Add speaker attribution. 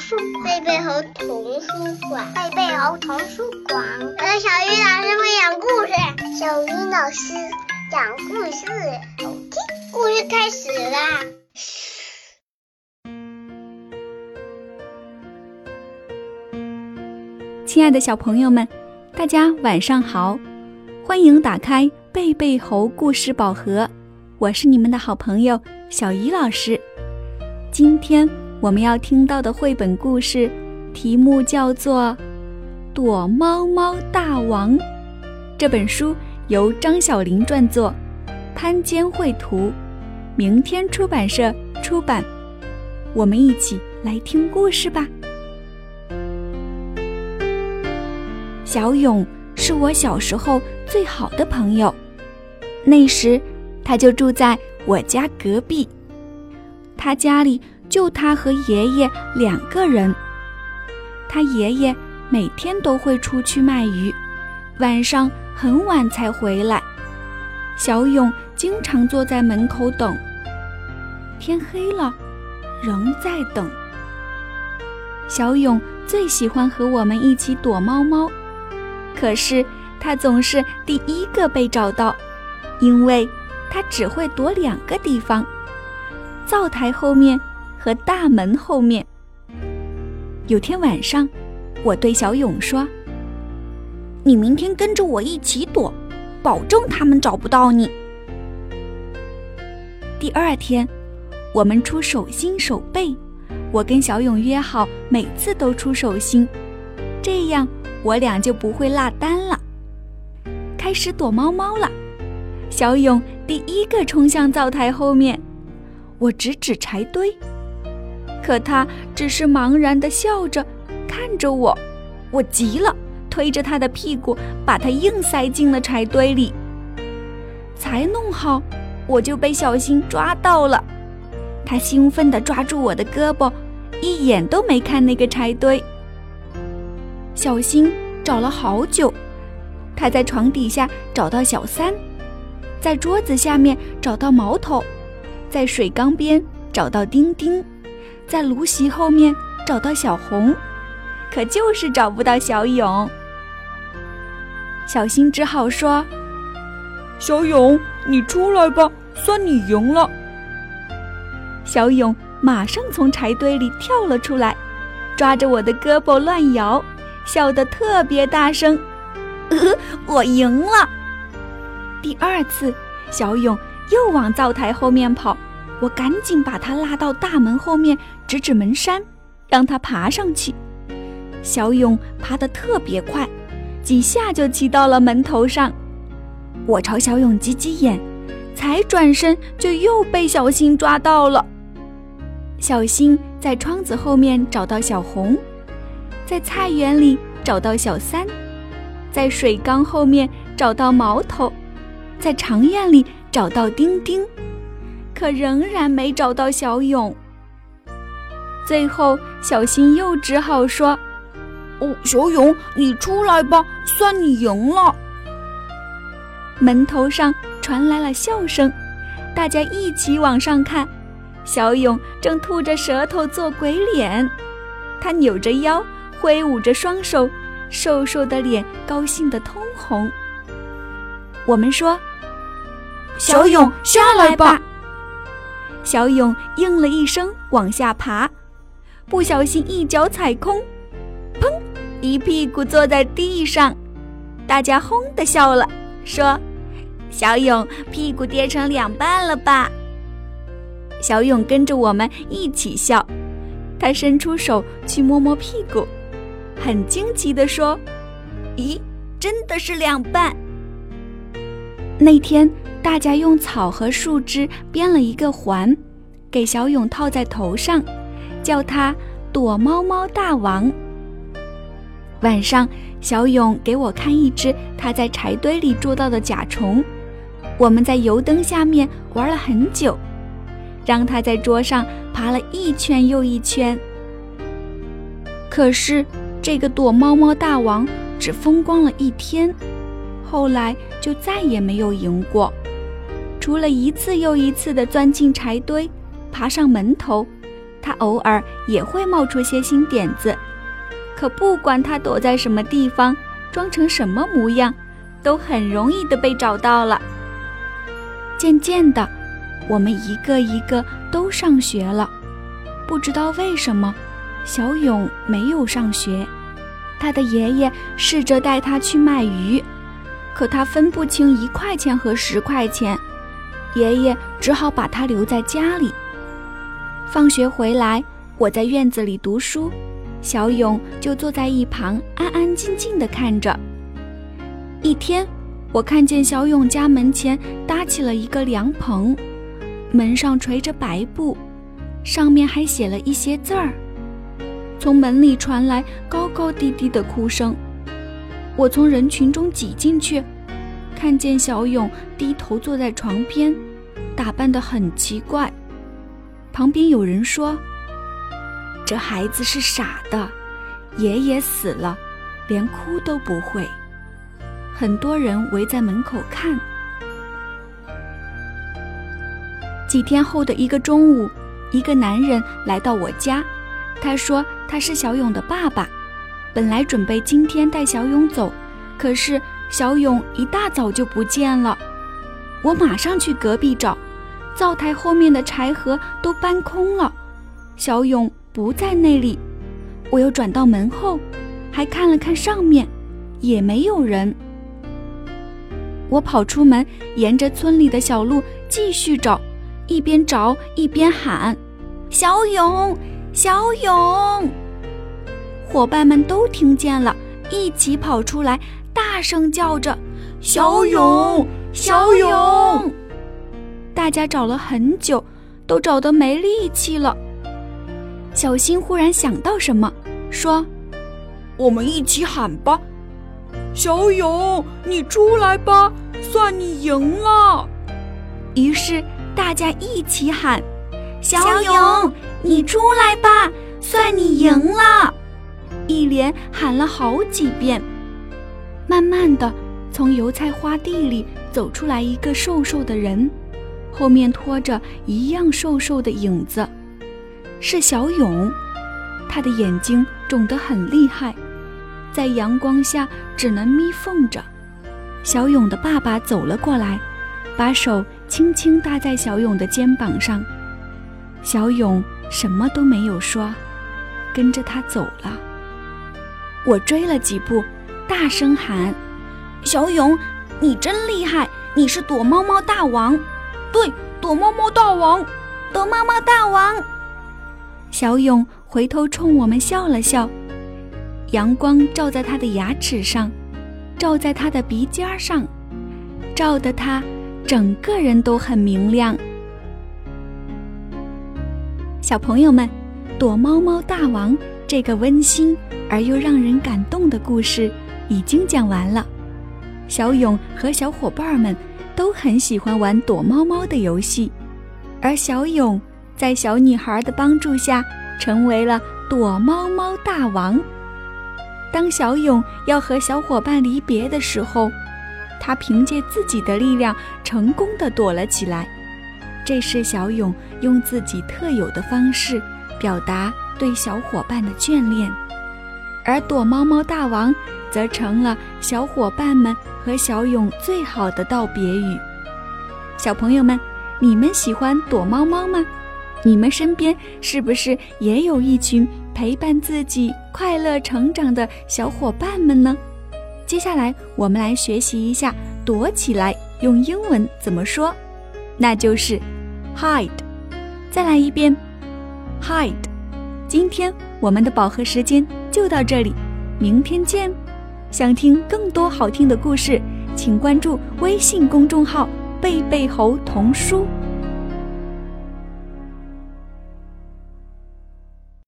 Speaker 1: 书
Speaker 2: 贝贝猴童书馆，
Speaker 1: 贝贝猴童书馆。
Speaker 2: 我的小鱼老师会讲故事，
Speaker 1: 小鱼老师讲故事，好听。
Speaker 2: 故事开始啦！
Speaker 3: 亲爱的小朋友们，大家晚上好，欢迎打开贝贝猴故事宝盒，我是你们的好朋友小鱼老师。今天。我们要听到的绘本故事，题目叫做《躲猫猫大王》。这本书由张小玲撰作，潘坚绘图，明天出版社出版。我们一起来听故事吧。小勇是我小时候最好的朋友，那时他就住在我家隔壁，他家里。就他和爷爷两个人。他爷爷每天都会出去卖鱼，晚上很晚才回来。小勇经常坐在门口等，天黑了，仍在等。小勇最喜欢和我们一起躲猫猫，可是他总是第一个被找到，因为他只会躲两个地方：灶台后面。和大门后面。有天晚上，我对小勇说：“你明天跟着我一起躲，保证他们找不到你。”第二天，我们出手心手背，我跟小勇约好，每次都出手心，这样我俩就不会落单了。开始躲猫猫了，小勇第一个冲向灶台后面，我指指柴堆。可他只是茫然地笑着，看着我。我急了，推着他的屁股，把他硬塞进了柴堆里。才弄好，我就被小新抓到了。他兴奋地抓住我的胳膊，一眼都没看那个柴堆。小新找了好久，他在床底下找到小三，在桌子下面找到毛头，在水缸边找到丁丁。在芦席后面找到小红，可就是找不到小勇。小新只好说：“
Speaker 4: 小勇，你出来吧，算你赢了。”
Speaker 3: 小勇马上从柴堆里跳了出来，抓着我的胳膊乱摇，笑得特别大声：“呃我赢了！”第二次，小勇又往灶台后面跑。我赶紧把他拉到大门后面，指指门山，让他爬上去。小勇爬得特别快，几下就骑到了门头上。我朝小勇挤挤眼，才转身就又被小新抓到了。小新在窗子后面找到小红，在菜园里找到小三，在水缸后面找到毛头，在长院里找到丁丁。可仍然没找到小勇。最后，小新又只好说：“
Speaker 4: 哦，小勇，你出来吧，算你赢了。”
Speaker 3: 门头上传来了笑声，大家一起往上看，小勇正吐着舌头做鬼脸，他扭着腰，挥舞着双手，瘦瘦的脸高兴得通红。我们说：“
Speaker 4: 小勇，下来吧。”
Speaker 3: 小勇应了一声，往下爬，不小心一脚踩空，砰！一屁股坐在地上。大家轰的笑了，说：“小勇屁股跌成两半了吧？”小勇跟着我们一起笑，他伸出手去摸摸屁股，很惊奇地说：“咦，真的是两半。”那天。大家用草和树枝编了一个环，给小勇套在头上，叫他躲猫猫大王。晚上，小勇给我看一只他在柴堆里捉到的甲虫。我们在油灯下面玩了很久，让他在桌上爬了一圈又一圈。可是，这个躲猫猫大王只风光了一天，后来就再也没有赢过。除了一次又一次地钻进柴堆，爬上门头，他偶尔也会冒出些新点子。可不管他躲在什么地方，装成什么模样，都很容易的被找到了。渐渐的，我们一个一个都上学了。不知道为什么，小勇没有上学。他的爷爷试着带他去卖鱼，可他分不清一块钱和十块钱，爷爷只好把他留在家里。放学回来，我在院子里读书。小勇就坐在一旁，安安静静地看着。一天，我看见小勇家门前搭起了一个凉棚，门上垂着白布，上面还写了一些字儿。从门里传来高高低低的哭声。我从人群中挤进去，看见小勇低头坐在床边，打扮得很奇怪。旁边有人说。这孩子是傻的，爷爷死了，连哭都不会。很多人围在门口看。几天后的一个中午，一个男人来到我家，他说他是小勇的爸爸，本来准备今天带小勇走，可是小勇一大早就不见了。我马上去隔壁找，灶台后面的柴禾都搬空了，小勇。不在那里，我又转到门后，还看了看上面，也没有人。我跑出门，沿着村里的小路继续找，一边找一边喊：“小勇，小勇！”伙伴们都听见了，一起跑出来，大声叫着：“小勇，小勇！”大家找了很久，都找得没力气了。小新忽然想到什么，说：“
Speaker 4: 我们一起喊吧，小勇，你出来吧，算你赢了。”
Speaker 3: 于是大家一起喊：“小勇，你出来吧，算你赢了。”一连喊了好几遍。慢慢的，从油菜花地里走出来一个瘦瘦的人，后面拖着一样瘦瘦的影子。是小勇，他的眼睛肿得很厉害，在阳光下只能眯缝着。小勇的爸爸走了过来，把手轻轻搭在小勇的肩膀上。小勇什么都没有说，跟着他走了。我追了几步，大声喊：“小勇，你真厉害！你是躲猫猫大王！
Speaker 4: 对，躲猫猫大王，
Speaker 1: 躲猫猫大王！”
Speaker 3: 小勇回头冲我们笑了笑，阳光照在他的牙齿上，照在他的鼻尖上，照得他整个人都很明亮。小朋友们，《躲猫猫大王》这个温馨而又让人感动的故事已经讲完了。小勇和小伙伴们都很喜欢玩躲猫猫的游戏，而小勇。在小女孩的帮助下，成为了躲猫猫大王。当小勇要和小伙伴离别的时候，他凭借自己的力量成功的躲了起来。这是小勇用自己特有的方式表达对小伙伴的眷恋，而躲猫猫大王则成了小伙伴们和小勇最好的道别语。小朋友们，你们喜欢躲猫猫吗？你们身边是不是也有一群陪伴自己快乐成长的小伙伴们呢？接下来我们来学习一下躲起来用英文怎么说，那就是 hide。再来一遍，hide。今天我们的饱和时间就到这里，明天见。想听更多好听的故事，请关注微信公众号“贝贝猴童书”。